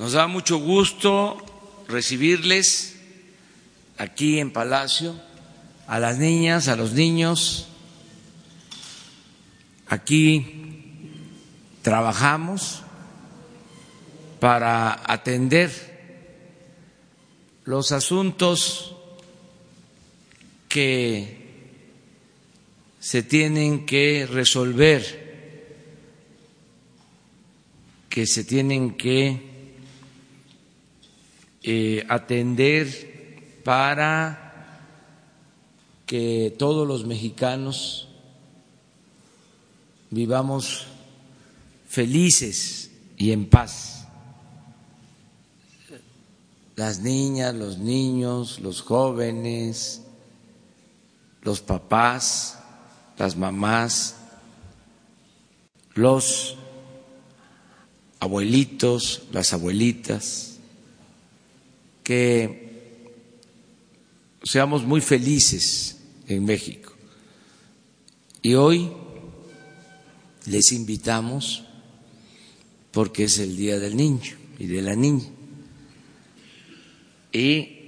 Nos da mucho gusto recibirles aquí en Palacio a las niñas, a los niños. Aquí trabajamos para atender los asuntos que se tienen que resolver, que se tienen que eh, atender para que todos los mexicanos vivamos felices y en paz. Las niñas, los niños, los jóvenes, los papás, las mamás, los abuelitos, las abuelitas que seamos muy felices en México. Y hoy les invitamos, porque es el Día del Niño y de la Niña, y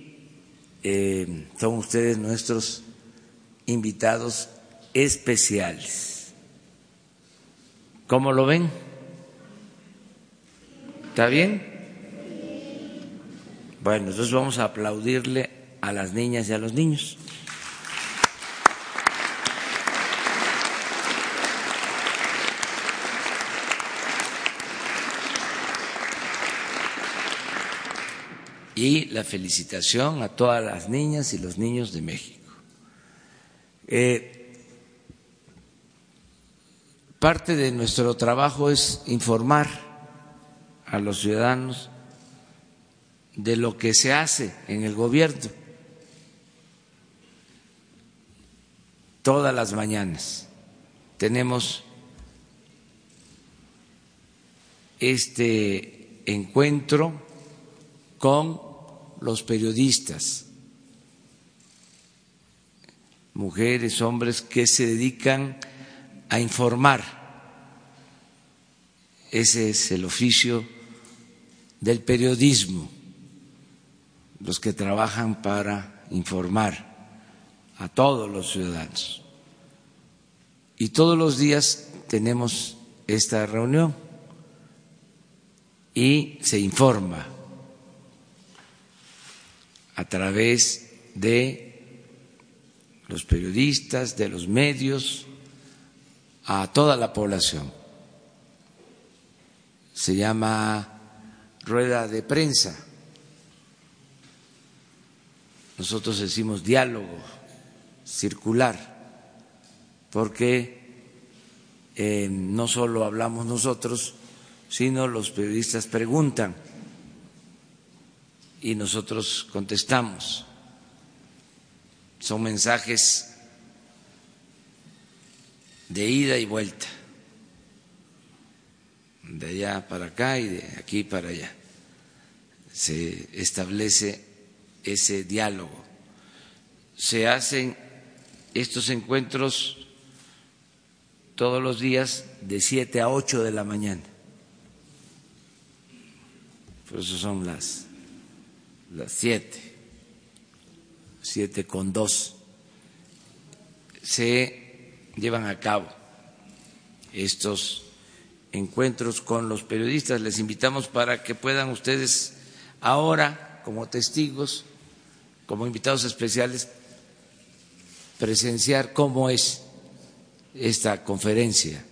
eh, son ustedes nuestros invitados especiales. ¿Cómo lo ven? ¿Está bien? Bueno, entonces vamos a aplaudirle a las niñas y a los niños. Y la felicitación a todas las niñas y los niños de México. Eh, parte de nuestro trabajo es informar a los ciudadanos de lo que se hace en el gobierno todas las mañanas. Tenemos este encuentro con los periodistas, mujeres, hombres que se dedican a informar. Ese es el oficio del periodismo los que trabajan para informar a todos los ciudadanos. Y todos los días tenemos esta reunión y se informa a través de los periodistas, de los medios, a toda la población. Se llama rueda de prensa nosotros decimos diálogo circular, porque eh, no solo hablamos nosotros, sino los periodistas preguntan y nosotros contestamos. Son mensajes de ida y vuelta, de allá para acá y de aquí para allá. Se establece ese diálogo. Se hacen estos encuentros todos los días de siete a ocho de la mañana. Por eso son las, las siete, siete con dos. Se llevan a cabo estos encuentros con los periodistas. Les invitamos para que puedan ustedes ahora, como testigos, como invitados especiales presenciar cómo es esta conferencia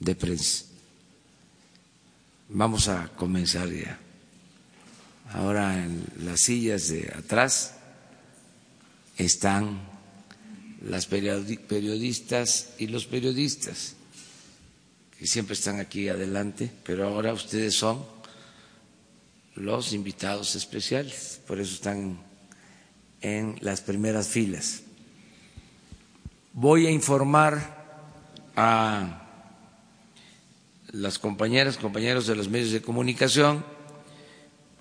de prensa. Vamos a comenzar ya. Ahora en las sillas de atrás están las periodistas y los periodistas que siempre están aquí adelante, pero ahora ustedes son los invitados especiales, por eso están en las primeras filas. Voy a informar a las compañeras, compañeros de los medios de comunicación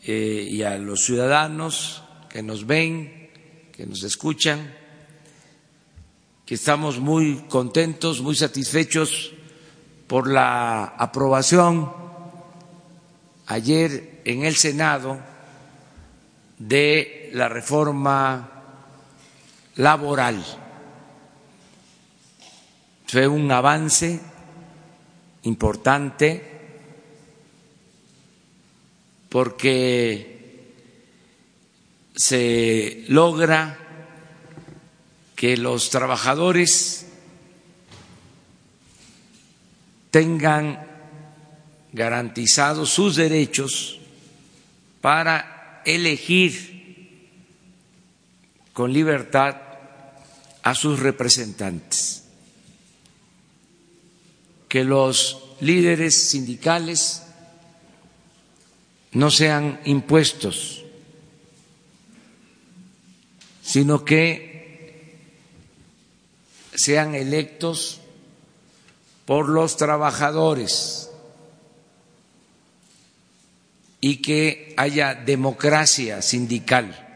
eh, y a los ciudadanos que nos ven, que nos escuchan, que estamos muy contentos, muy satisfechos por la aprobación ayer en el Senado de la reforma laboral. Fue un avance importante porque se logra que los trabajadores tengan garantizados sus derechos para elegir con libertad a sus representantes, que los líderes sindicales no sean impuestos, sino que sean electos por los trabajadores y que haya democracia sindical.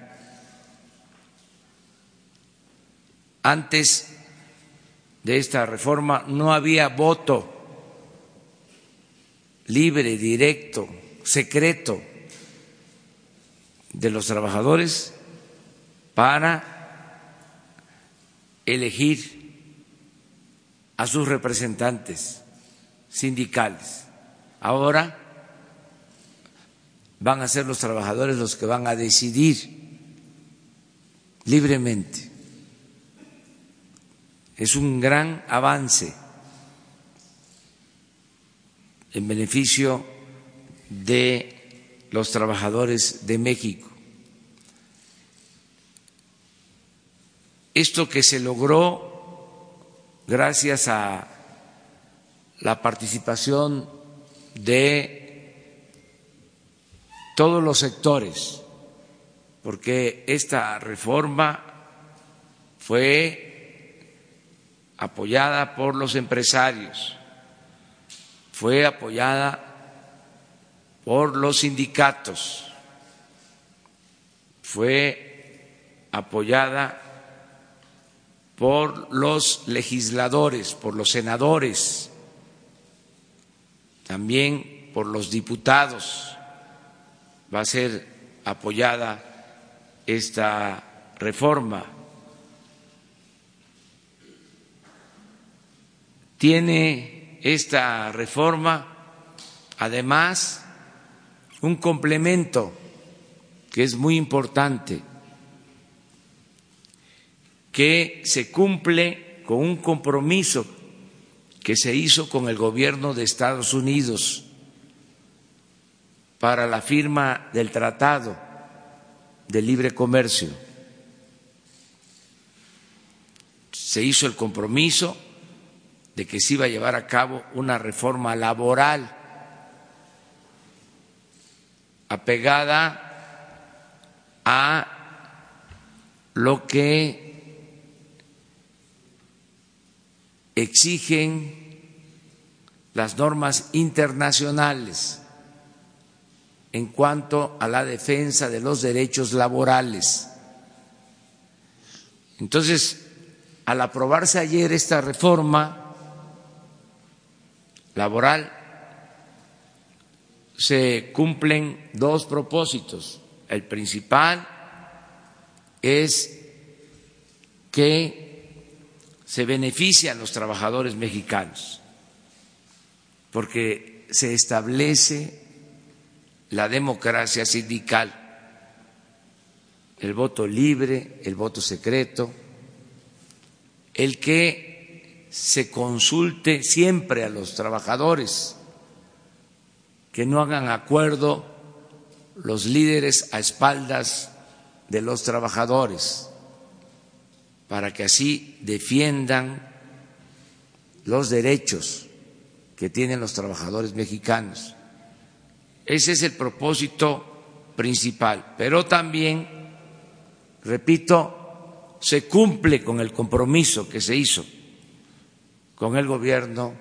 Antes de esta reforma no había voto libre, directo, secreto de los trabajadores para elegir a sus representantes sindicales. Ahora van a ser los trabajadores los que van a decidir libremente. Es un gran avance en beneficio de los trabajadores de México. Esto que se logró gracias a la participación de todos los sectores, porque esta reforma fue apoyada por los empresarios, fue apoyada por los sindicatos, fue apoyada por los legisladores, por los senadores, también por los diputados. Va a ser apoyada esta reforma. Tiene esta reforma, además, un complemento que es muy importante, que se cumple con un compromiso que se hizo con el gobierno de Estados Unidos para la firma del Tratado de Libre Comercio. Se hizo el compromiso de que se iba a llevar a cabo una reforma laboral apegada a lo que exigen las normas internacionales en cuanto a la defensa de los derechos laborales. Entonces, al aprobarse ayer esta reforma laboral, se cumplen dos propósitos. El principal es que se benefician los trabajadores mexicanos, porque se establece la democracia sindical, el voto libre, el voto secreto, el que se consulte siempre a los trabajadores, que no hagan acuerdo los líderes a espaldas de los trabajadores, para que así defiendan los derechos que tienen los trabajadores mexicanos. Ese es el propósito principal. Pero también, repito, se cumple con el compromiso que se hizo con el gobierno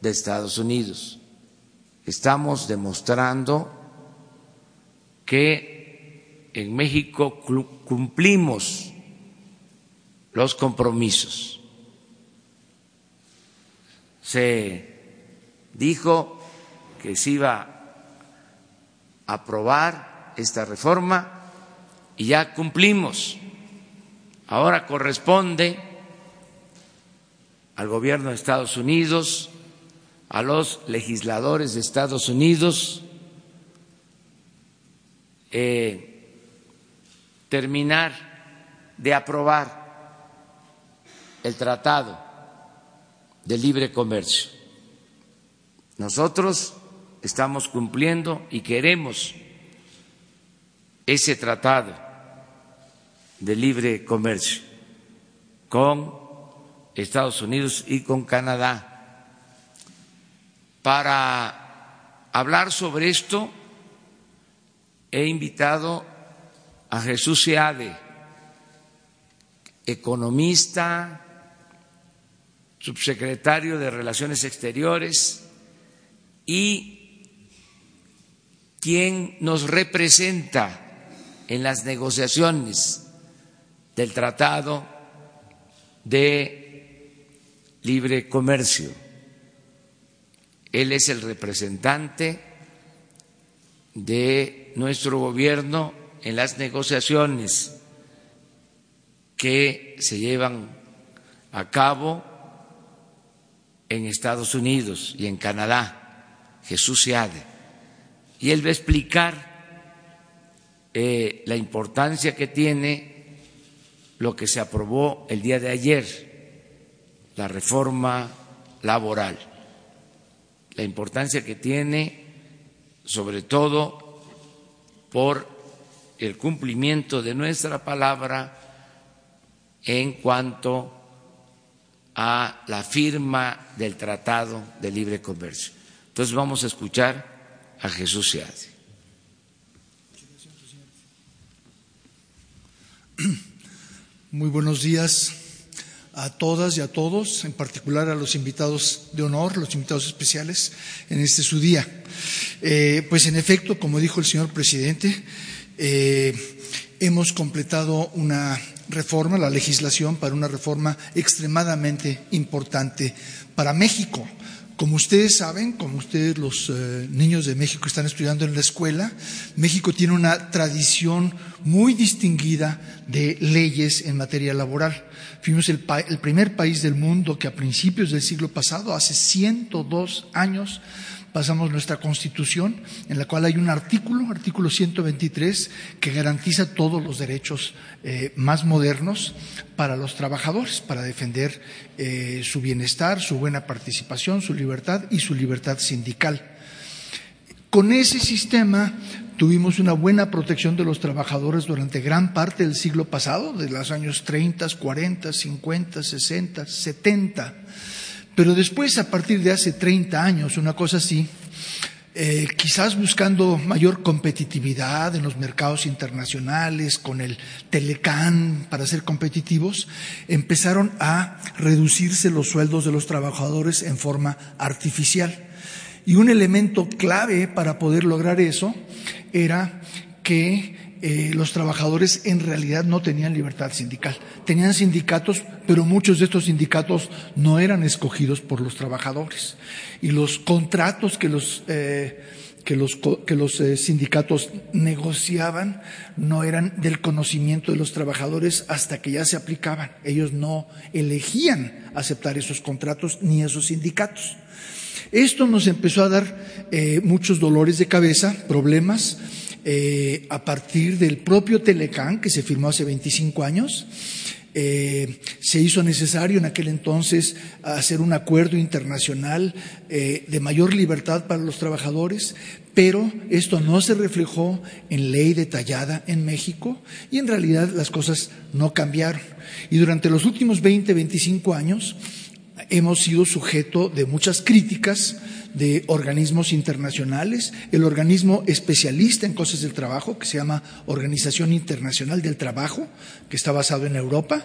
de Estados Unidos. Estamos demostrando que en México cumplimos los compromisos. Se dijo que se iba aprobar esta reforma y ya cumplimos. Ahora corresponde al gobierno de Estados Unidos, a los legisladores de Estados Unidos, eh, terminar de aprobar el tratado de libre comercio. Nosotros estamos cumpliendo y queremos ese tratado de libre comercio con Estados Unidos y con Canadá. Para hablar sobre esto he invitado a Jesús Seade, economista, subsecretario de Relaciones Exteriores y quien nos representa en las negociaciones del Tratado de Libre Comercio. Él es el representante de nuestro gobierno en las negociaciones que se llevan a cabo en Estados Unidos y en Canadá, Jesús Seade. Y él va a explicar eh, la importancia que tiene lo que se aprobó el día de ayer, la reforma laboral, la importancia que tiene sobre todo por el cumplimiento de nuestra palabra en cuanto a la firma del Tratado de Libre Comercio. Entonces vamos a escuchar a Jesús Seade. Muy buenos días a todas y a todos, en particular a los invitados de honor, los invitados especiales en este su día. Eh, pues en efecto, como dijo el señor presidente, eh, hemos completado una reforma, la legislación para una reforma extremadamente importante para México. Como ustedes saben, como ustedes los eh, niños de México están estudiando en la escuela, México tiene una tradición muy distinguida de leyes en materia laboral. Fuimos el, el primer país del mundo que a principios del siglo pasado, hace 102 años, pasamos nuestra constitución, en la cual hay un artículo, artículo 123, que garantiza todos los derechos eh, más modernos para los trabajadores, para defender eh, su bienestar, su buena participación, su libertad y su libertad sindical. Con ese sistema tuvimos una buena protección de los trabajadores durante gran parte del siglo pasado, de los años 30, 40, 50, 60, 70 pero después, a partir de hace 30 años, una cosa así, eh, quizás buscando mayor competitividad en los mercados internacionales, con el Telecán para ser competitivos, empezaron a reducirse los sueldos de los trabajadores en forma artificial. Y un elemento clave para poder lograr eso era que eh, los trabajadores en realidad no tenían libertad sindical. Tenían sindicatos, pero muchos de estos sindicatos no eran escogidos por los trabajadores. Y los contratos que los, eh, que los, que los eh, sindicatos negociaban no eran del conocimiento de los trabajadores hasta que ya se aplicaban. Ellos no elegían aceptar esos contratos ni esos sindicatos. Esto nos empezó a dar muchos dolores de cabeza, problemas eh, a partir del propio Telecán, que se firmó hace 25 años. Eh, se hizo necesario en aquel entonces hacer un acuerdo internacional eh, de mayor libertad para los trabajadores, pero esto no se reflejó en ley detallada en México y en realidad las cosas no cambiaron. Y durante los últimos 20, 25 años hemos sido sujeto de muchas críticas de organismos internacionales, el organismo especialista en cosas del trabajo, que se llama Organización Internacional del Trabajo, que está basado en Europa,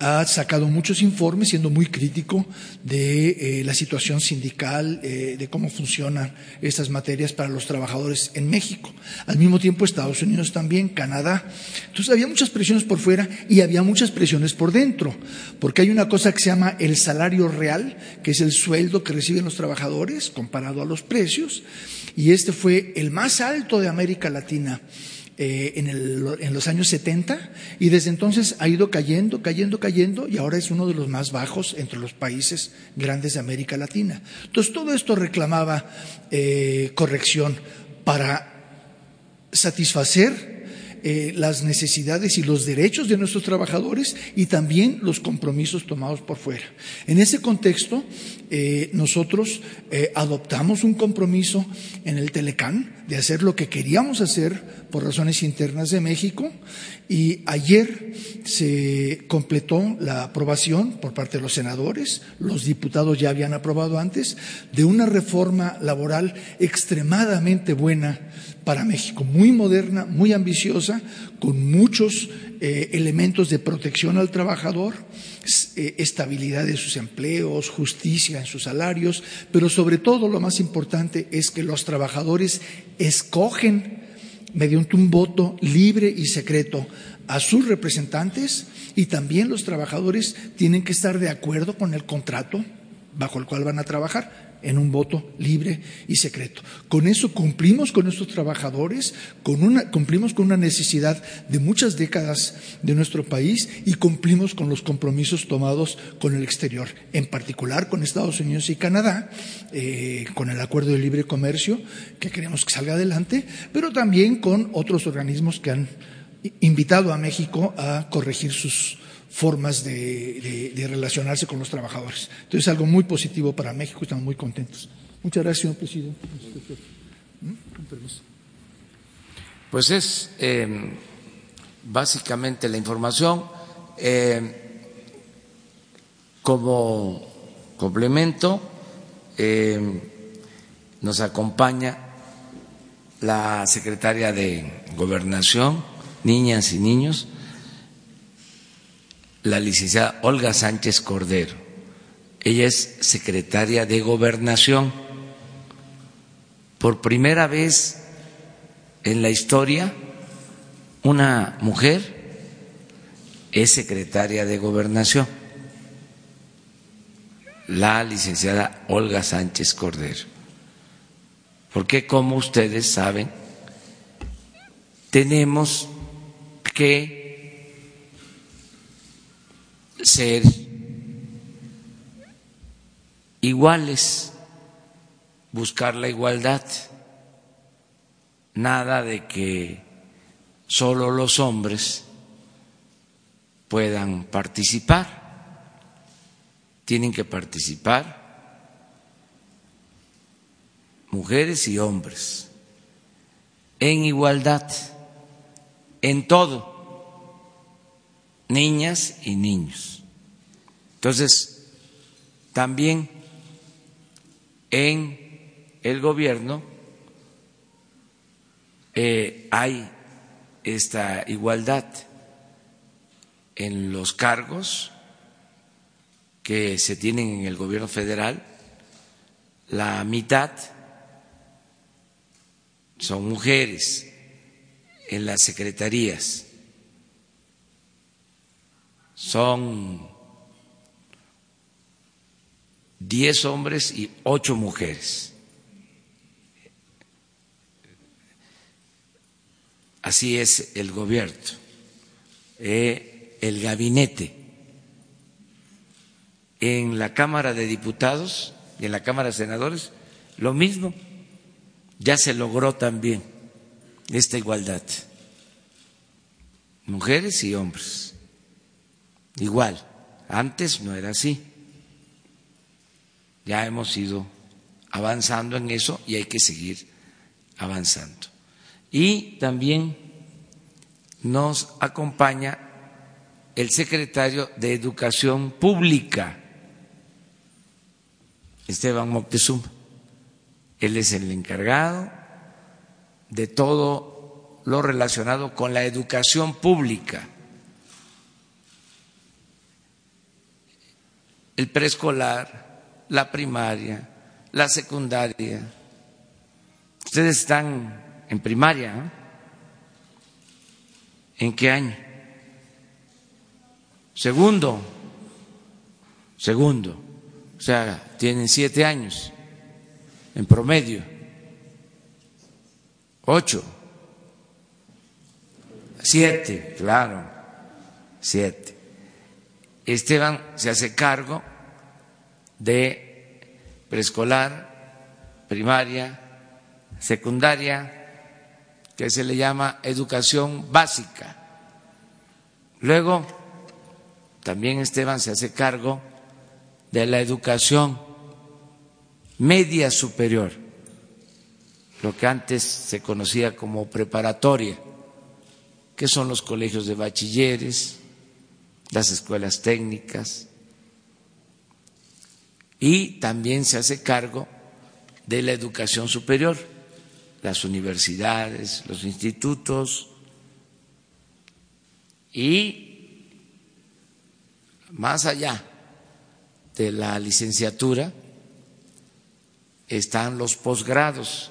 ha sacado muchos informes siendo muy crítico de eh, la situación sindical, eh, de cómo funcionan estas materias para los trabajadores en México. Al mismo tiempo Estados Unidos también, Canadá. Entonces había muchas presiones por fuera y había muchas presiones por dentro, porque hay una cosa que se llama el salario real, que es el sueldo que reciben los trabajadores, comparado a los precios, y este fue el más alto de América Latina eh, en, en, los años 70 y desde entonces ha ido cayendo, cayendo, cayendo y ahora es uno de los más bajos entre los países grandes de América Latina. Entonces todo esto reclamaba eh, corrección para satisfacer eh, las necesidades y los derechos de nuestros trabajadores y también los compromisos tomados por fuera. En ese contexto, eh, nosotros eh, adoptamos un compromiso en el Telecán de hacer lo que queríamos hacer por razones internas de México y ayer se completó la aprobación por parte de los senadores, los diputados ya habían aprobado antes, de una reforma laboral extremadamente buena para México, muy moderna, muy ambiciosa, con muchos eh, elementos de protección al trabajador, eh, estabilidad de sus empleos, justicia en sus salarios, pero sobre todo lo más importante es que los trabajadores escogen mediante un voto libre y secreto a sus representantes y también los trabajadores tienen que estar de acuerdo con el contrato bajo el cual van a trabajar en un voto libre y secreto. Con eso cumplimos con nuestros trabajadores, con una, cumplimos con una necesidad de muchas décadas de nuestro país y cumplimos con los compromisos tomados con el exterior, en particular con Estados Unidos y Canadá, eh, con el acuerdo de libre comercio que queremos que salga adelante, pero también con otros organismos que han invitado a México a corregir sus formas de, relacionarse con los trabajadores. Entonces es algo muy positivo para México, estamos muy contentos. Muchas gracias, señor presidente. ¿Mm? Pues es em, básicamente la información. Em, como complemento, em, nos acompaña la secretaria de Gobernación, niñas y niños, la licenciada Olga Sánchez Cordero. Ella es secretaria de Gobernación. Por primera vez en la historia, una mujer es secretaria de Gobernación, la licenciada Olga Sánchez Cordero. Porque como ustedes saben, tenemos que ser iguales, buscar la igualdad, nada de que solo los hombres puedan participar, tienen que participar mujeres y hombres en igualdad, en todo niñas y niños. Entonces, también en el gobierno eh, hay esta igualdad en los cargos que se tienen en el gobierno federal, la mitad son mujeres en las secretarías son diez hombres y ocho mujeres. Así es el gobierno, eh, el gabinete. En la Cámara de Diputados y en la Cámara de Senadores, lo mismo, ya se logró también esta igualdad, mujeres y hombres. Igual, antes no era así. Ya hemos ido avanzando en eso y hay que seguir avanzando. Y también nos acompaña el secretario de Educación Pública, Esteban Moctezuma. Él es el encargado de todo lo relacionado con la educación pública el preescolar, la primaria, la secundaria. Ustedes están en primaria, ¿eh? ¿En qué año? Segundo, segundo, o sea, tienen siete años. en promedio. Ocho. Siete, claro, siete. Esteban se hace cargo de preescolar, primaria, secundaria, que se le llama educación básica. Luego, también Esteban se hace cargo de la educación media superior, lo que antes se conocía como preparatoria, que son los colegios de bachilleres, las escuelas técnicas, y también se hace cargo de la educación superior, las universidades, los institutos y más allá de la licenciatura están los posgrados,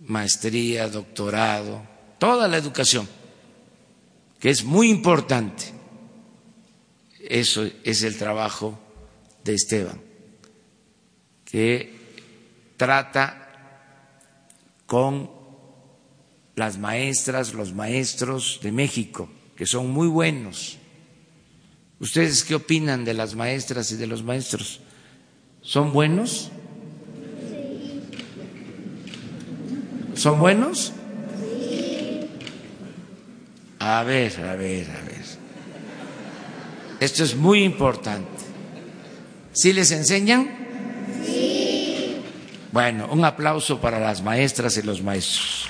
maestría, doctorado, toda la educación, que es muy importante. Eso es el trabajo de Esteban, que trata con las maestras, los maestros de México, que son muy buenos. ¿Ustedes qué opinan de las maestras y de los maestros? ¿Son buenos? ¿Son buenos? A ver, a ver, a ver. Esto es muy importante. ¿Sí les enseñan? Sí. Bueno, un aplauso para las maestras y los maestros.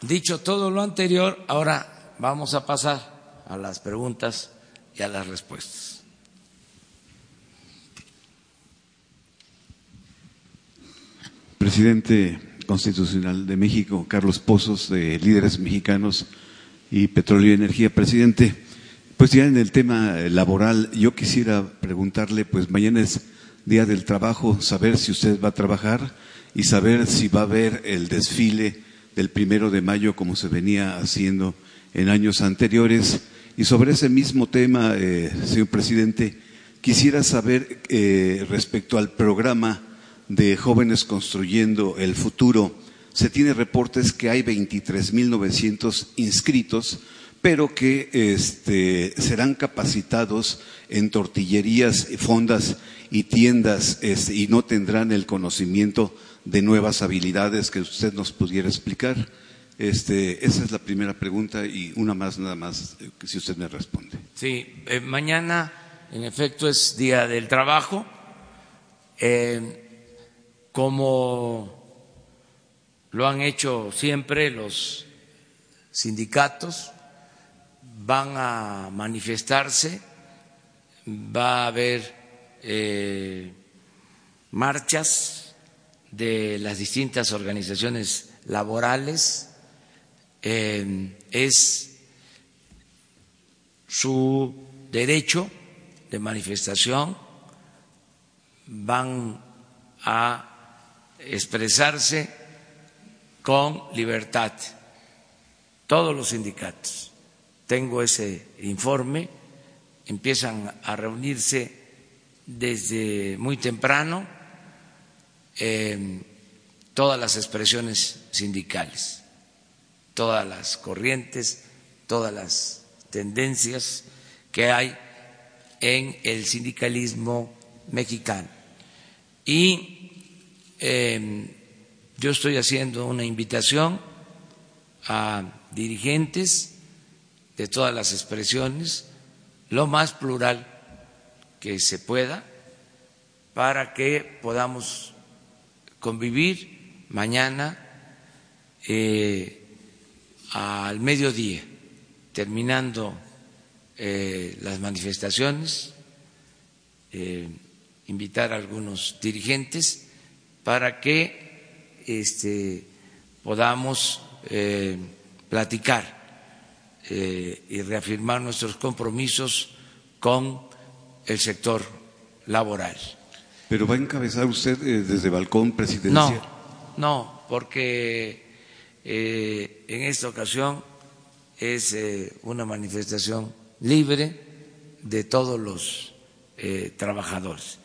Dicho todo lo anterior, ahora vamos a pasar a las preguntas y a las respuestas. Presidente Constitucional de México, Carlos Pozos, de Líderes Mexicanos y Petróleo y Energía. Presidente, pues ya en el tema laboral, yo quisiera preguntarle, pues mañana es Día del Trabajo, saber si usted va a trabajar y saber si va a haber el desfile del primero de mayo como se venía haciendo en años anteriores. Y sobre ese mismo tema, eh, señor presidente, quisiera saber eh, respecto al programa de Jóvenes Construyendo el Futuro, se tiene reportes que hay 23.900 inscritos, pero que este, serán capacitados en tortillerías, fondas y tiendas este, y no tendrán el conocimiento de nuevas habilidades que usted nos pudiera explicar. Este, esa es la primera pregunta y una más nada más, eh, si usted me responde. Sí, eh, mañana en efecto es Día del Trabajo. Eh, como lo han hecho siempre los sindicatos, van a manifestarse, va a haber eh, marchas de las distintas organizaciones laborales, eh, es su derecho de manifestación, van a expresarse con libertad. Todos los sindicatos. Tengo ese informe, empiezan a reunirse desde muy temprano todas las expresiones sindicales, todas las corrientes, todas las tendencias que hay en el sindicalismo mexicano. Y Em, yo estoy haciendo una invitación a dirigentes de todas las expresiones, lo más plural que se pueda, para que podamos convivir mañana eh, al mediodía, terminando eh, las manifestaciones, eh, invitar a algunos dirigentes para que este, podamos eh, platicar eh, y reafirmar nuestros compromisos con el sector laboral. ¿Pero va a encabezar usted eh, desde balcón presidencial? No, no, porque en esta ocasión es una manifestación libre, de todos los trabajadores.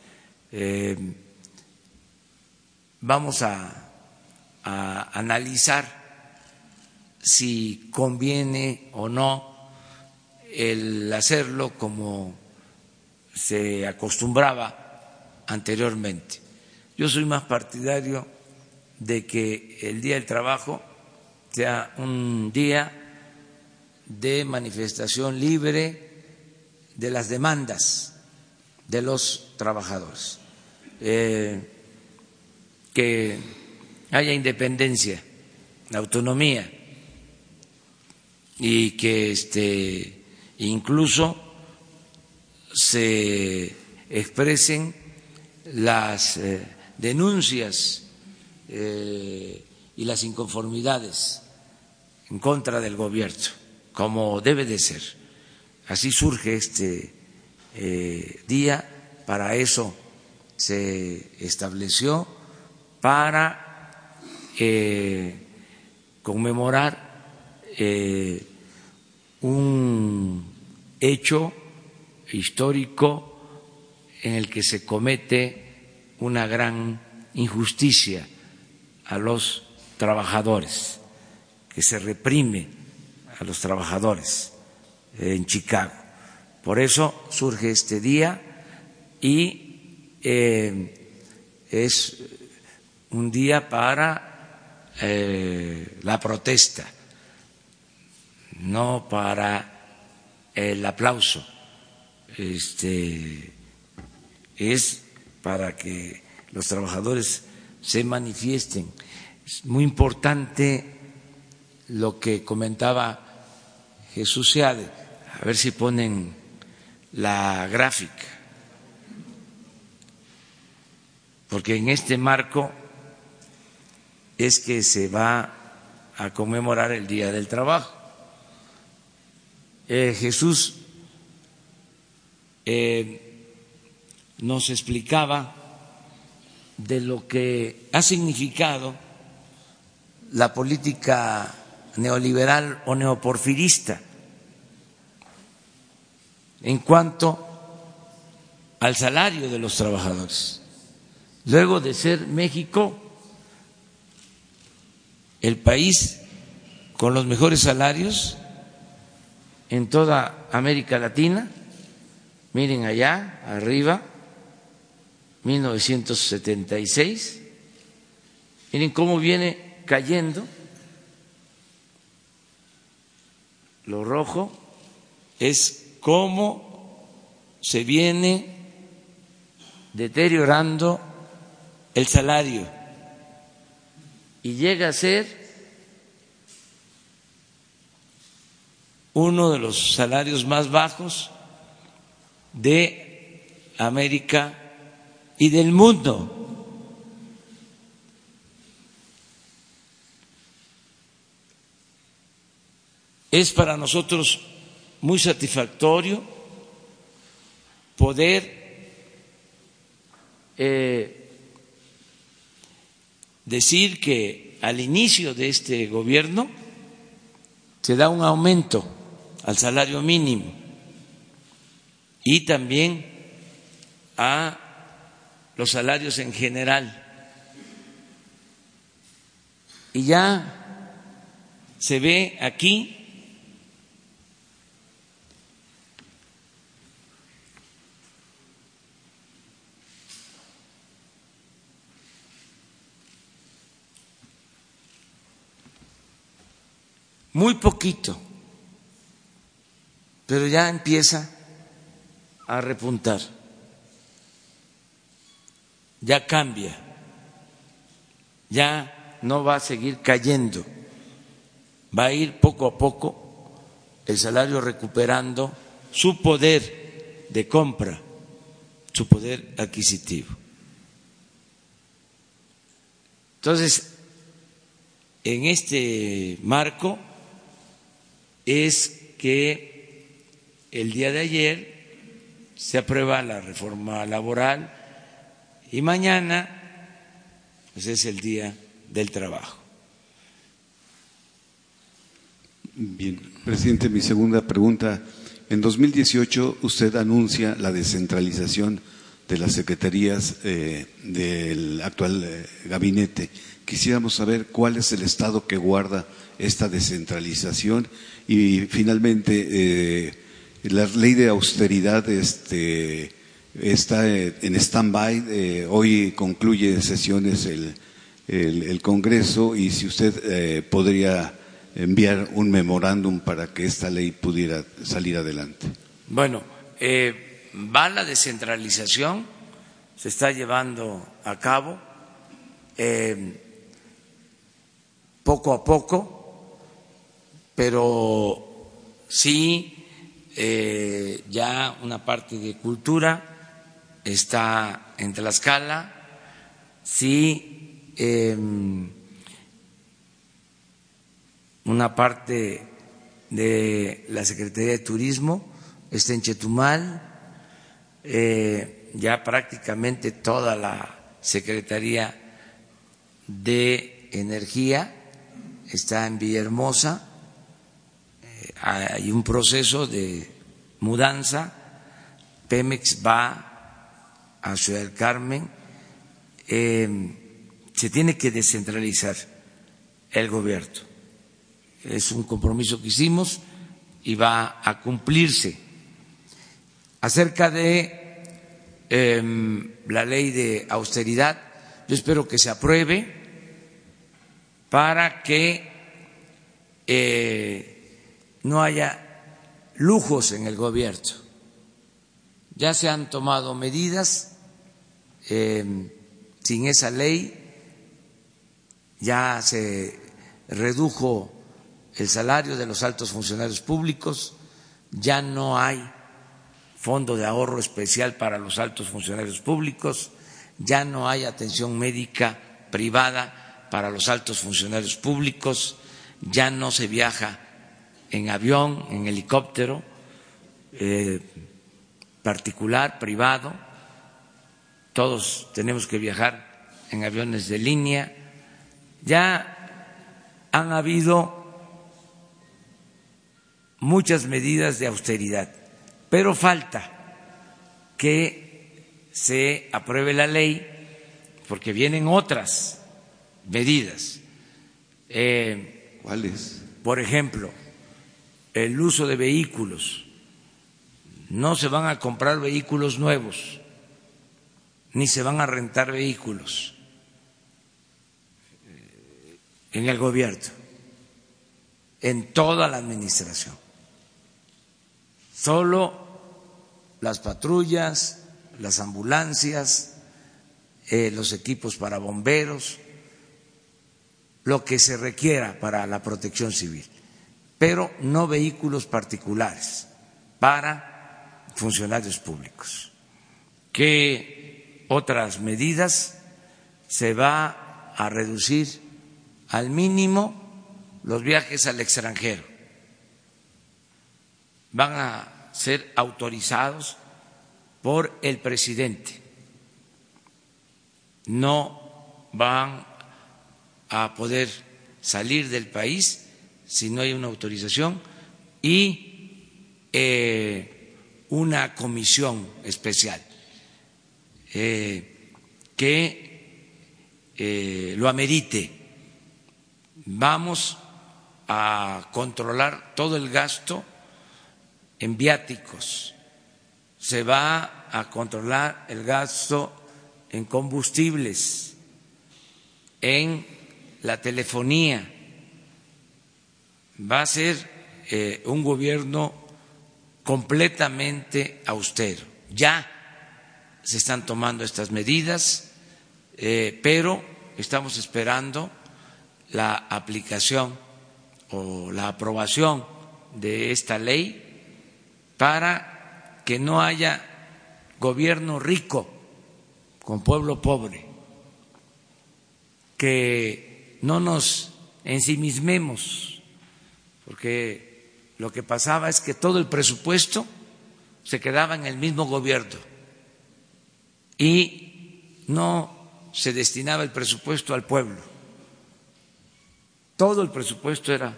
Vamos a, a analizar si conviene o no el hacerlo como se acostumbraba anteriormente. Yo soy más partidario de que el Día del Trabajo sea un día de manifestación libre de las demandas de los trabajadores, eh, que haya independencia, autonomía y que este, incluso se expresen las eh, denuncias eh, y las inconformidades en contra del gobierno, como debe de ser. Así surge este eh, día, para eso se estableció, para conmemorar eh, un hecho histórico en el que se comete una gran injusticia a los trabajadores, que se reprime a los trabajadores en Chicago. Por eso surge este día y eh, es un día para eh, la protesta no para el aplauso, este, es para que los trabajadores se manifiesten. Es muy importante lo que comentaba Jesús Seade, a ver si ponen la gráfica, porque en este marco es que se va a conmemorar el Día del Trabajo. Eh, Jesús eh, nos explicaba de lo que ha significado la política neoliberal o neoporfirista en cuanto al salario de los trabajadores. Luego de ser México el país con los mejores salarios, en toda América Latina. Miren allá, arriba, 1976. Miren cómo viene cayendo. Lo rojo es cómo se viene deteriorando el salario y llega a ser uno de los salarios más bajos de América y del mundo. Es para nosotros muy satisfactorio poder eh, decir que al inicio de este gobierno se da un aumento al salario mínimo y también a los salarios en general. Y ya se ve aquí muy poquito pero ya empieza a repuntar, ya cambia, ya no va a seguir cayendo, va a ir poco a poco el salario recuperando su poder de compra, su poder adquisitivo. Entonces, en este marco es que el día de ayer se aprueba la reforma laboral y mañana pues es el día del trabajo. Bien, presidente, mi segunda pregunta En 2018 usted anuncia la descentralización de las secretarías eh, del actual eh, gabinete. Quisiéramos saber cuál es el estado que guarda esta descentralización y finalmente eh, la ley de austeridad este, está en stand-by. hoy concluye sesiones el, el, Congreso y si usted podría enviar un memorándum para que esta ley pudiera salir adelante. Bueno, eh, va la descentralización, se está llevando a cabo eh, poco a poco, pero sí eh, ya una parte de cultura está en Tlaxcala, sí una parte de la Secretaría de Turismo está en Chetumal, eh, ya prácticamente toda la Secretaría de Energía está en Villahermosa, hay un proceso de mudanza, Pemex va a Ciudad del Carmen, eh, se tiene que descentralizar el gobierno. Es un compromiso que hicimos y va a cumplirse. Acerca de em, la ley de austeridad, yo espero que se apruebe para que eh, no haya lujos en el gobierno. Ya se han tomado medidas em, sin esa ley, ya se redujo el salario de los altos funcionarios públicos, ya no hay fondo de ahorro especial para los altos funcionarios públicos, ya no hay atención médica privada para los altos funcionarios públicos, ya no se viaja en avión, en helicóptero eh, particular, privado, todos tenemos que viajar en aviones de línea, ya han habido muchas medidas de austeridad, pero falta que se apruebe la ley porque vienen otras medidas. Eh, ¿Cuáles? Por ejemplo, el uso de vehículos. No se van a comprar vehículos nuevos, ni se van a rentar vehículos en el gobierno, en toda la administración Solo las patrullas, las ambulancias, eh, los equipos para bomberos, lo que se requiera para la protección civil, pero no vehículos particulares para funcionarios públicos. ¿Qué otras medidas se va a reducir al mínimo los viajes al extranjero? Van a ser autorizados por el presidente. No van a poder salir del país si no hay una autorización y eh, una comisión especial eh, que eh, lo amerite. Vamos a controlar todo el gasto en viáticos, se va a controlar el gasto en combustibles, en la telefonía. Va a ser eh, un gobierno completamente austero. Ya se están tomando estas medidas, eh, pero estamos esperando la aplicación o la aprobación de esta ley para que no haya gobierno rico con pueblo pobre, que no nos ensimismemos, porque lo que pasaba es que todo el presupuesto se quedaba en el mismo gobierno y no se destinaba el presupuesto al pueblo. Todo el presupuesto era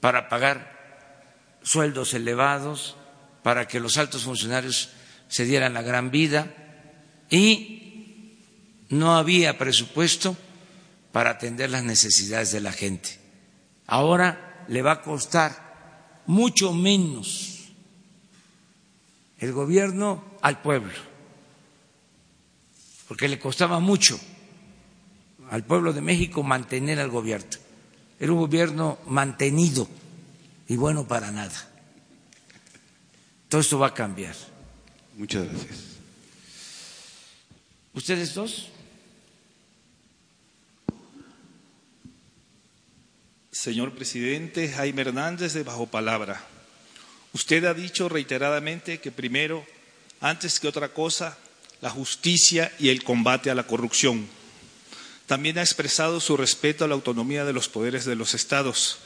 para pagar sueldos elevados, para que los altos funcionarios se dieran la gran vida y no había presupuesto para atender las necesidades de la gente. Ahora le va a costar mucho menos el gobierno al pueblo, porque le costaba mucho al pueblo de México mantener al gobierno. Era un gobierno mantenido y bueno para nada. Todo esto va a cambiar. Muchas gracias. ¿Ustedes dos? Señor presidente Jaime Hernández de Bajo Palabra, usted ha dicho reiteradamente que primero, antes que otra cosa, la justicia y el combate a la corrupción. También ha expresado su respeto a la autonomía de los poderes de los estados.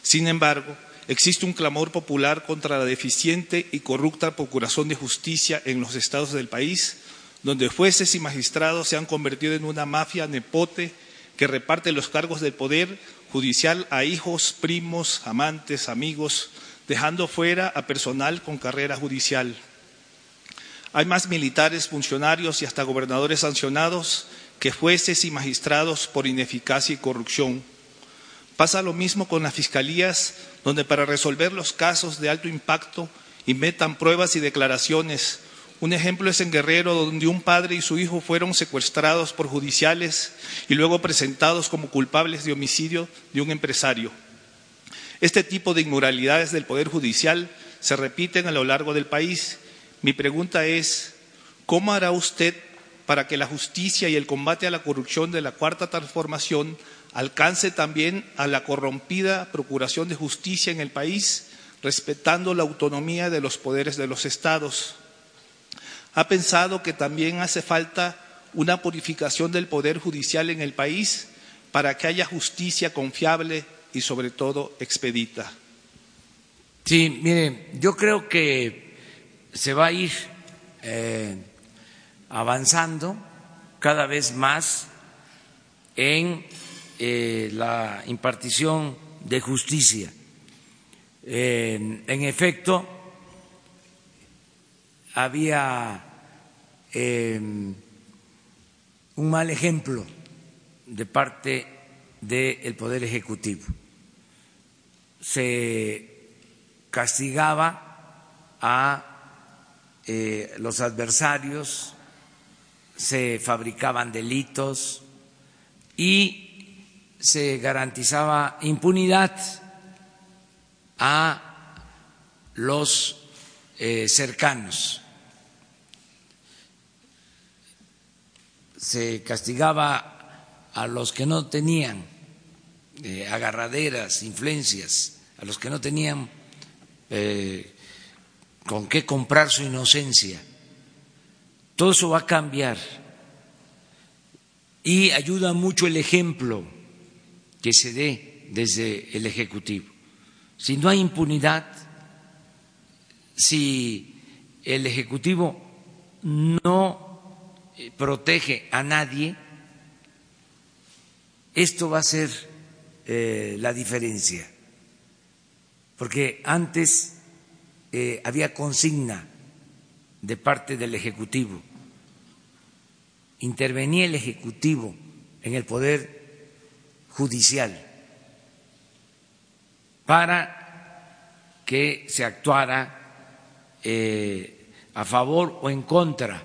Sin embargo, existe un clamor popular contra la deficiente y corrupta procuración de justicia en los estados del país, donde jueces y magistrados se han convertido en una mafia nepote que reparte los cargos del poder judicial a hijos, primos, amantes, amigos, dejando fuera a personal con carrera judicial. Hay más militares, funcionarios y hasta gobernadores sancionados que jueces y magistrados por ineficacia y corrupción. Pasa lo mismo con las fiscalías, donde para resolver los casos de alto impacto inventan pruebas y declaraciones. Un ejemplo es en Guerrero, donde un padre y su hijo fueron secuestrados por judiciales y luego presentados como culpables de homicidio de un empresario. Este tipo de inmoralidades del Poder Judicial se repiten a lo largo del país. Mi pregunta es, ¿cómo hará usted para que la justicia y el combate a la corrupción de la Cuarta Transformación alcance también a la corrompida Procuración de Justicia en el país, respetando la autonomía de los poderes de los estados. ¿Ha pensado que también hace falta una purificación del Poder Judicial en el país para que haya justicia confiable y sobre todo expedita? Sí, mire, yo creo que se va a ir eh, avanzando cada vez más en eh, la impartición de justicia. Eh, en efecto, había eh, un mal ejemplo de parte del Poder Ejecutivo. Se castigaba a los adversarios se fabricaban delitos y se garantizaba impunidad a los eh, cercanos. Se castigaba a los que no tenían eh, agarraderas, influencias, a los que no tenían eh, con qué comprar su inocencia todo eso va a cambiar y ayuda mucho el ejemplo que se dé desde el Ejecutivo. Si no hay impunidad, si el Ejecutivo no protege a nadie, esto va a ser eh, la diferencia. Porque antes eh, había consigna de parte del Ejecutivo intervenía el Ejecutivo en el Poder Judicial para que se actuara eh, a favor o en contra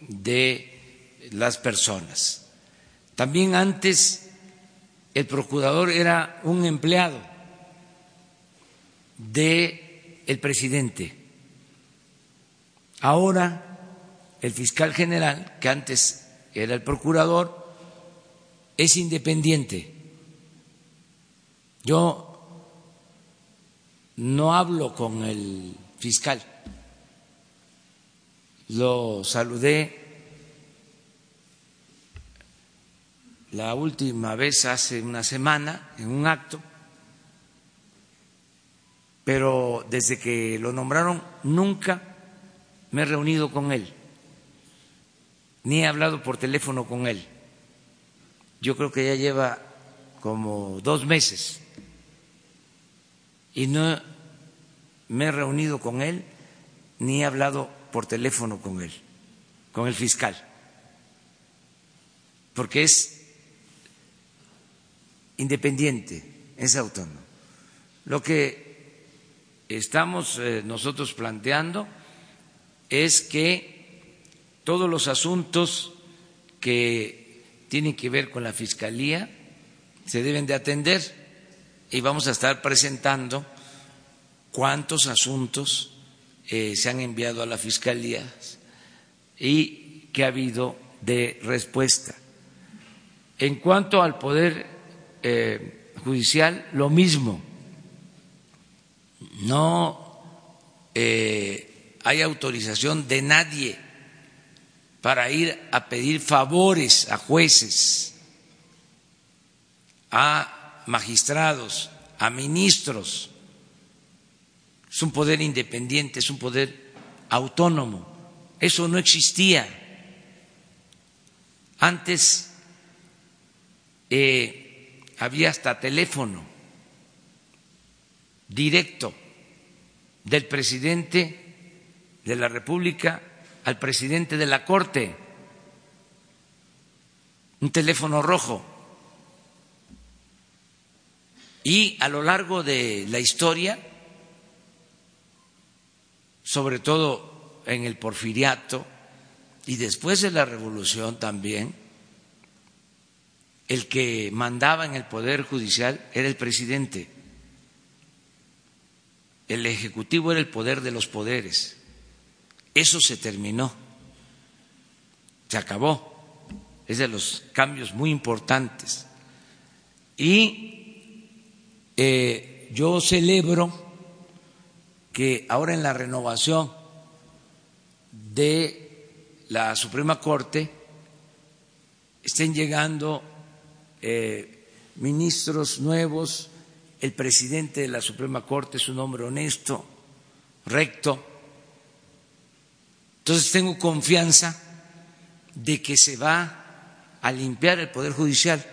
de las personas. También antes el procurador era un empleado de el presidente. Ahora el fiscal general, que antes era el procurador, es independiente. Yo no hablo con el fiscal, lo saludé. La última vez hace una semana en un acto, pero desde que lo nombraron nunca me he reunido con él. Ni he hablado por teléfono con él. Yo creo que ya lleva como dos meses. Y no me he reunido con él ni he hablado por teléfono con él, con el fiscal, porque es independiente, es autónomo. Lo que estamos eh, nosotros planteando es que todos los asuntos que tienen que ver con la Fiscalía se deben de atender y vamos a estar presentando cuántos asuntos eh, se han enviado a la Fiscalía y que ha habido de respuesta. En cuanto al Poder eh, Judicial, lo mismo. No eh, hay autorización de nadie para ir a pedir favores a jueces, a magistrados, a ministros. Es un poder independiente, es un poder autónomo. Eso no existía. Antes eh, había hasta teléfono directo del presidente de la República al presidente de la Corte, un teléfono rojo. Y a lo largo de la historia, sobre todo en el porfiriato y después de la revolución también, el que mandaba en el Poder Judicial era el presidente. El Ejecutivo era el poder de los poderes. Eso se terminó, se acabó. Es de los cambios muy importantes. Y eh, yo celebro que ahora en la renovación de la Suprema Corte estén llegando eh, ministros nuevos, el presidente de la Suprema Corte es un hombre honesto, recto. Entonces tengo confianza de que se va a limpiar el Poder Judicial,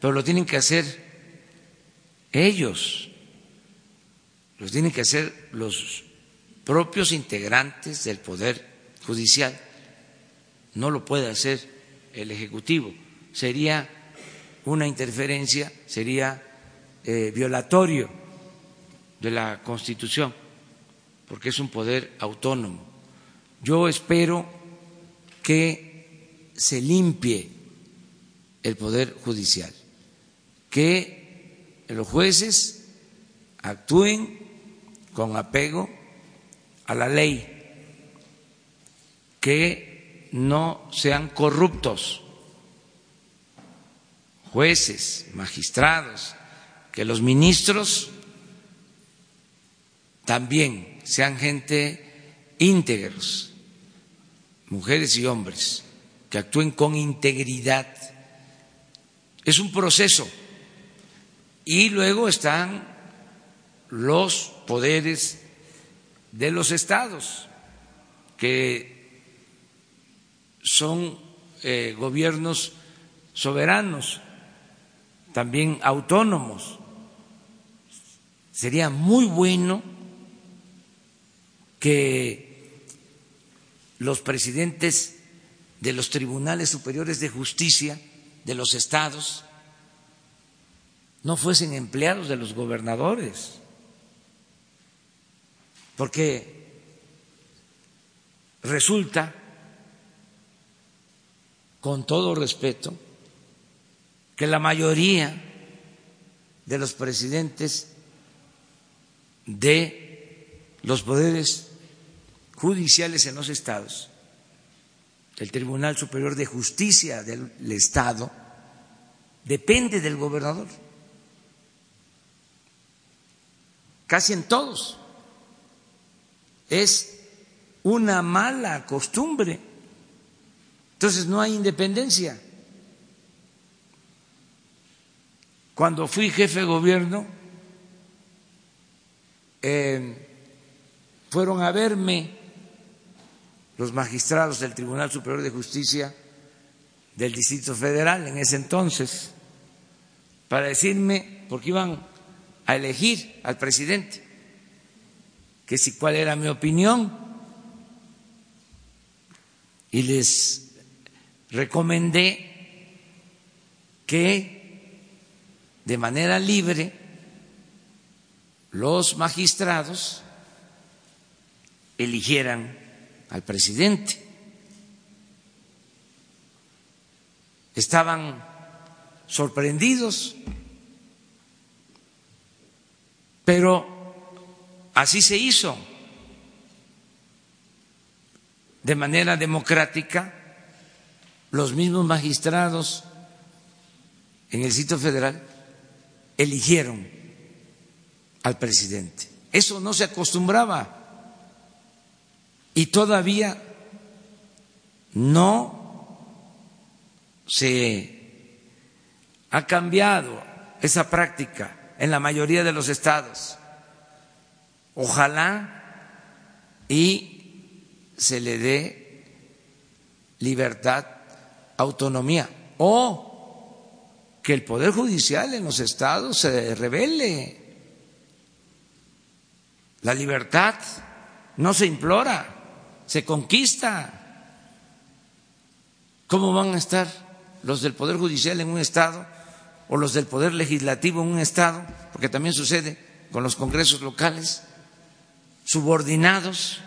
pero lo tienen que hacer ellos los tienen que hacer los propios integrantes del Poder Judicial. No lo puede hacer el Ejecutivo. Sería una interferencia, sería eh, violatorio de la Constitución, porque es un poder autónomo. Yo espero que se limpie el Poder Judicial, que los jueces actúen con apego a la ley, que no sean corruptos, jueces, magistrados, que los ministros también sean gente íntegros, mujeres y hombres, que actúen con integridad. Es un proceso. Y luego están los poderes de los estados, que son eh, gobiernos soberanos, también autónomos. Sería muy bueno que los presidentes de los tribunales superiores de justicia de los estados no fuesen empleados de los gobernadores porque resulta, con todo respeto, que la mayoría de los presidentes de los poderes judiciales en los estados, el Tribunal Superior de Justicia del Estado, depende del gobernador, casi en todos es una mala costumbre. Entonces no hay independencia. Cuando fui jefe de gobierno, eh, fueron a verme los magistrados del Tribunal Superior de Justicia del Distrito Federal en ese entonces para decirme, porque iban a elegir al presidente, que si cuál era mi opinión y les recomendé que de manera libre los magistrados eligieran al presidente. Estaban sorprendidos, pero así se hizo, de manera democrática, los mismos magistrados en el sitio federal eligieron al presidente. Eso no se acostumbraba y todavía no se ha cambiado esa práctica en la mayoría de los estados. Ojalá y se le dé libertad, autonomía o que el Poder Judicial en los estados se revele. La libertad no se implora, se conquista. ¿Cómo van a estar los del Poder Judicial en un Estado o los del Poder Legislativo en un Estado? Porque también sucede con los congresos locales, subordinados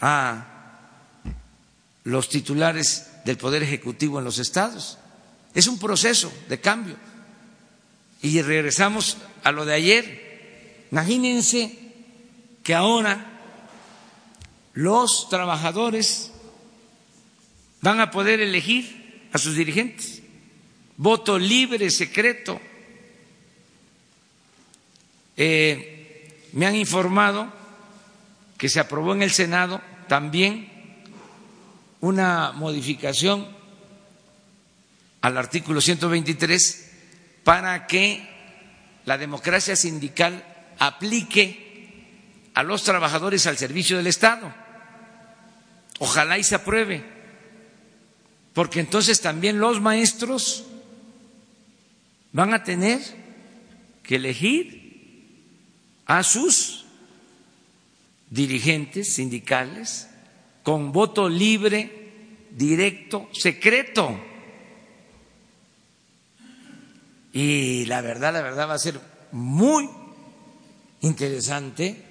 a los titulares del Poder Ejecutivo en los estados. Es un proceso de cambio. Y regresamos a lo de ayer. Imagínense que ahora los trabajadores van a poder elegir a sus dirigentes. Voto libre, secreto. Eh, me han informado que se aprobó en el Senado también una modificación al artículo 123 para que la democracia sindical aplique a los trabajadores al servicio del Estado. Ojalá y se apruebe, porque entonces también los maestros van a tener que elegir a sus dirigentes sindicales con voto libre, directo, secreto. Y la verdad, la verdad va a ser muy interesante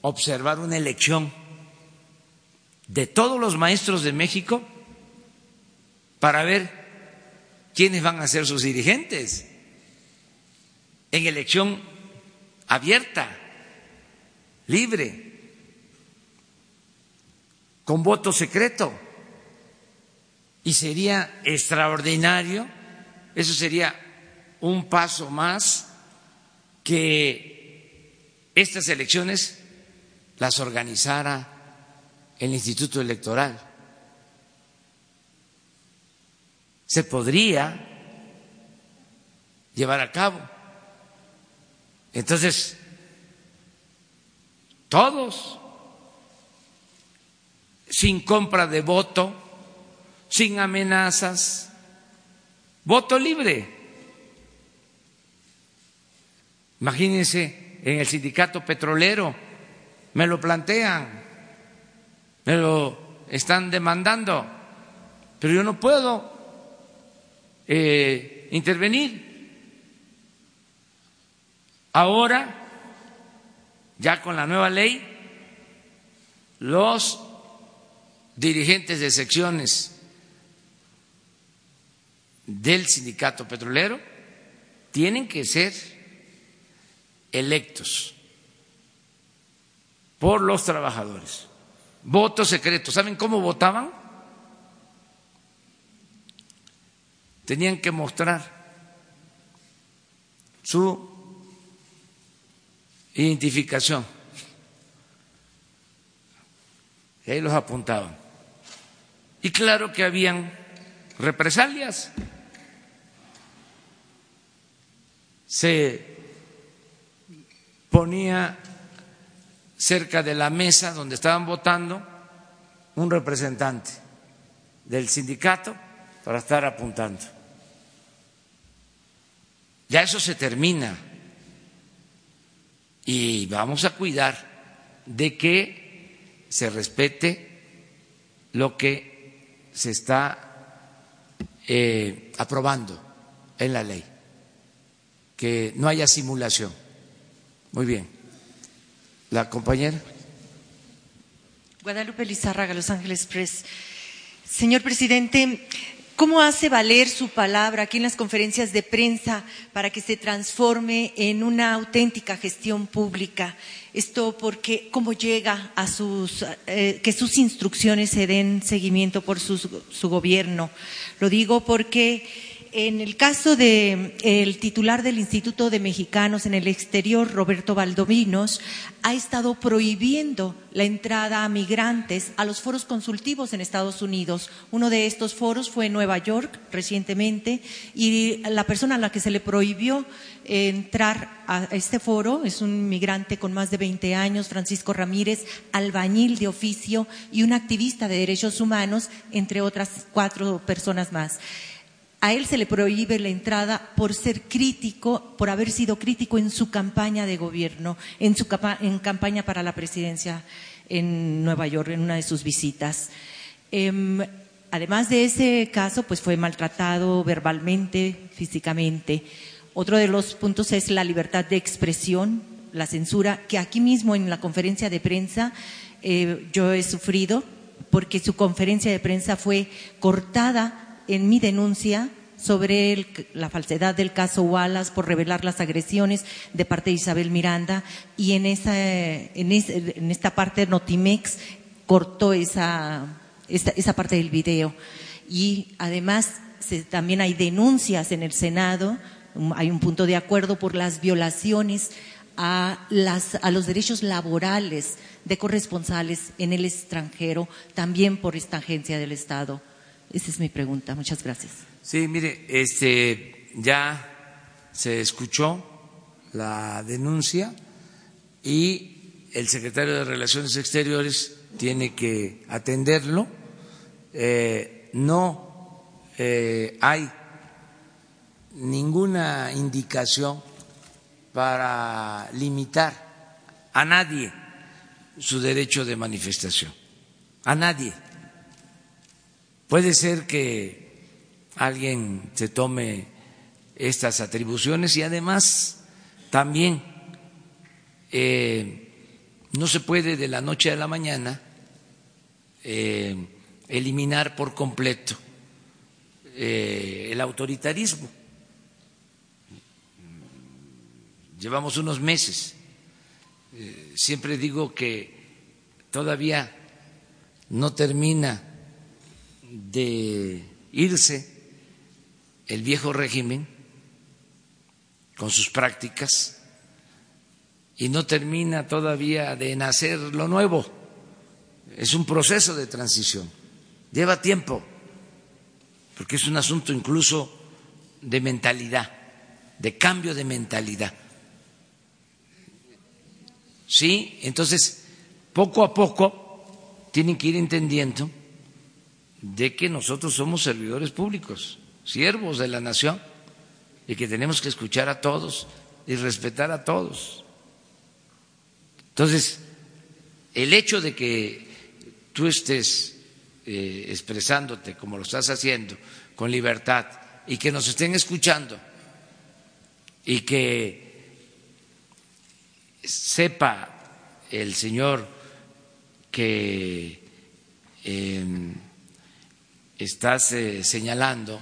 observar una elección de todos los maestros de México para ver quiénes van a ser sus dirigentes en elección abierta, libre, con voto secreto. Y sería extraordinario, eso sería un paso más que estas elecciones las organizara el Instituto Electoral. Se podría llevar a cabo. Entonces, todos, sin compra de voto, sin amenazas, voto libre. Imagínense en el sindicato petrolero, me lo plantean, me lo están demandando, pero yo no puedo eh, intervenir. Ahora, ya con la nueva ley, los dirigentes de secciones del sindicato petrolero tienen que ser electos por los trabajadores voto secreto. ¿Saben cómo votaban? Tenían que mostrar su identificación. Y ahí los apuntaban. Y claro que habían represalias. Se ponía cerca de la mesa donde estaban votando un representante del sindicato para estar apuntando. Ya eso se termina y vamos a cuidar de que se respete lo que se está eh, aprobando en la ley, que no haya simulación. Muy bien. La compañera. Guadalupe Lizárraga, Los Ángeles Press. Señor presidente, ¿Cómo hace valer su palabra aquí en las conferencias de prensa para que se transforme en una auténtica gestión pública? Esto porque cómo llega a sus eh, que sus instrucciones se den seguimiento por su, su gobierno. Lo digo porque en el caso del el titular del Instituto de Mexicanos en el exterior, Roberto Valdovinos, ha estado prohibiendo la entrada a migrantes a los foros consultivos en Estados Unidos. Uno de estos foros fue en Nueva York recientemente y la persona a la que se le prohibió entrar a este foro es un migrante con más de 20 años, Francisco Ramírez, albañil de oficio y un activista de derechos humanos, entre otras cuatro personas más a él se le prohíbe la entrada por ser crítico, por haber sido crítico en su campaña de gobierno, en su campaña para la presidencia en Nueva York, en una de sus visitas. Em, además de ese caso, pues fue maltratado verbalmente, físicamente. Otro de los puntos es la libertad de expresión, la censura, que aquí mismo en la conferencia de prensa eh, yo he sufrido, porque su conferencia de prensa fue cortada en mi denuncia sobre la falsedad del caso Wallace por revelar las agresiones de parte de Isabel Miranda y en, esa, en, esta parte Notimex cortó esa, esa, parte del video. Y además también hay denuncias en el Senado, hay un punto de acuerdo por las violaciones a, las, a los derechos laborales de corresponsales en el extranjero, también por esta agencia del Estado. Esa es mi pregunta. Muchas gracias. Sí, mire, este, ya se escuchó la denuncia y el secretario de Relaciones Exteriores tiene que atenderlo. Eh, no eh, hay ninguna indicación para limitar a nadie su derecho de manifestación, a nadie. Puede ser que alguien se tome estas atribuciones y además también eh, no se puede de la noche a la mañana eh, eliminar por completo eh, el autoritarismo. Llevamos unos meses. siempre digo que todavía no termina de irse el viejo régimen con sus prácticas y no termina todavía de nacer lo nuevo. Es un proceso de transición, lleva tiempo, porque es un asunto incluso de mentalidad, de cambio de mentalidad. Sí, entonces, poco a poco tienen que ir entendiendo de que nosotros somos servidores públicos, siervos de la nación, y que tenemos que escuchar a todos y respetar a todos. Entonces, el hecho de que tú estés eh, expresándote como lo estás haciendo, con libertad, y que nos estén escuchando, y que sepa el Señor que estás eh, señalando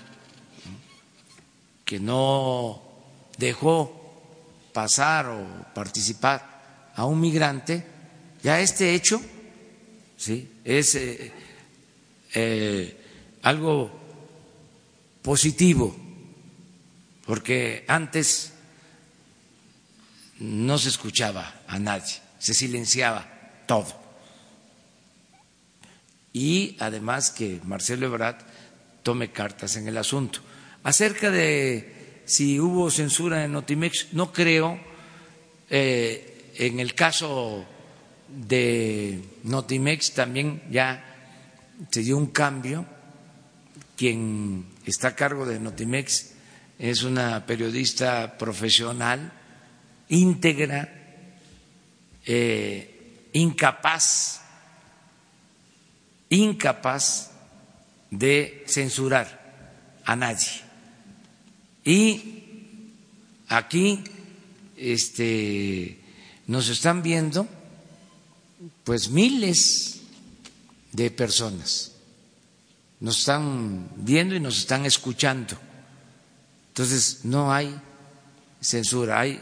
que no dejó pasar o participar a un migrante, ya este hecho ¿sí? es eh, eh, algo positivo, porque antes no se escuchaba a nadie, se silenciaba todo y además que Marcelo Ebrard tome cartas en el asunto. Acerca de si hubo censura en Notimex, no creo. Eh, en el caso de Notimex también ya se dio un cambio. Quien está a cargo de Notimex es una periodista profesional, íntegra, eh, incapaz incapaz de censurar a nadie. Y aquí este, nos están viendo pues miles de personas. Nos están viendo y nos están escuchando. Entonces no hay censura, hay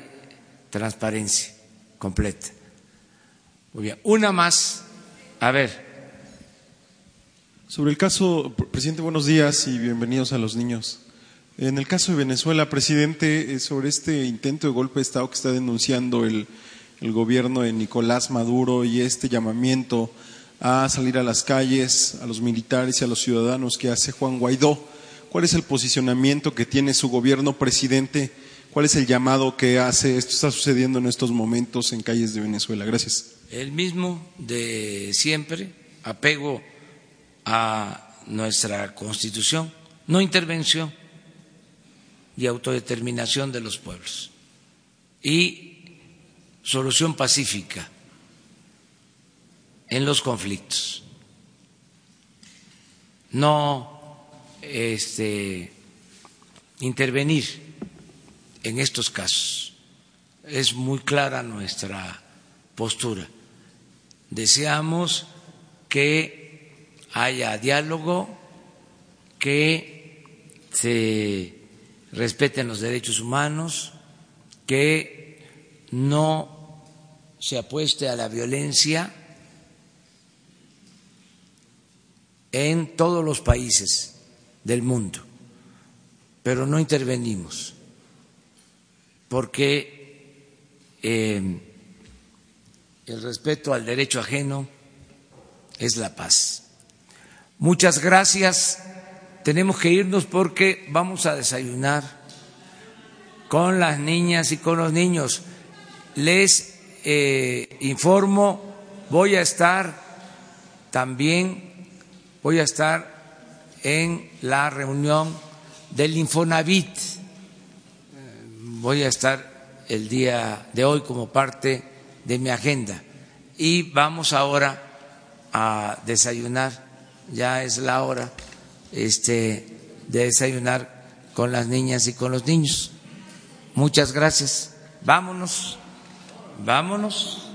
transparencia completa. Muy bien, una más. A ver. Sobre el caso, presidente, buenos días y bienvenidos a los niños. En el caso de Venezuela, presidente, eh, sobre este intento de golpe de Estado que está denunciando el, el gobierno de Nicolás Maduro y este llamamiento a salir a las calles, a los militares y a los ciudadanos que hace Juan Guaidó. ¿Cuál es el posicionamiento que tiene su gobierno, presidente? ¿Cuál es el llamado que hace? Esto está sucediendo en estos momentos en calles de Venezuela. Gracias. El mismo de siempre, apego a nuestra constitución, no intervención y autodeterminación de los pueblos y solución pacífica en los conflictos. No este, intervenir en estos casos. Es muy clara nuestra postura. Deseamos que haya diálogo, que se respeten los derechos humanos, que no se apueste a la violencia en todos los países del mundo, pero no intervenimos porque eh, el respeto al derecho ajeno es la paz. Muchas gracias. Tenemos que irnos porque vamos a desayunar con las niñas y con los niños. Les eh, informo, voy a estar también voy a estar en la reunión del Infonavit. Voy a estar el día de hoy como parte de mi agenda. Y vamos ahora a desayunar, ya es la hora este, de desayunar con las niñas y con los niños. Muchas gracias. Vámonos, vámonos.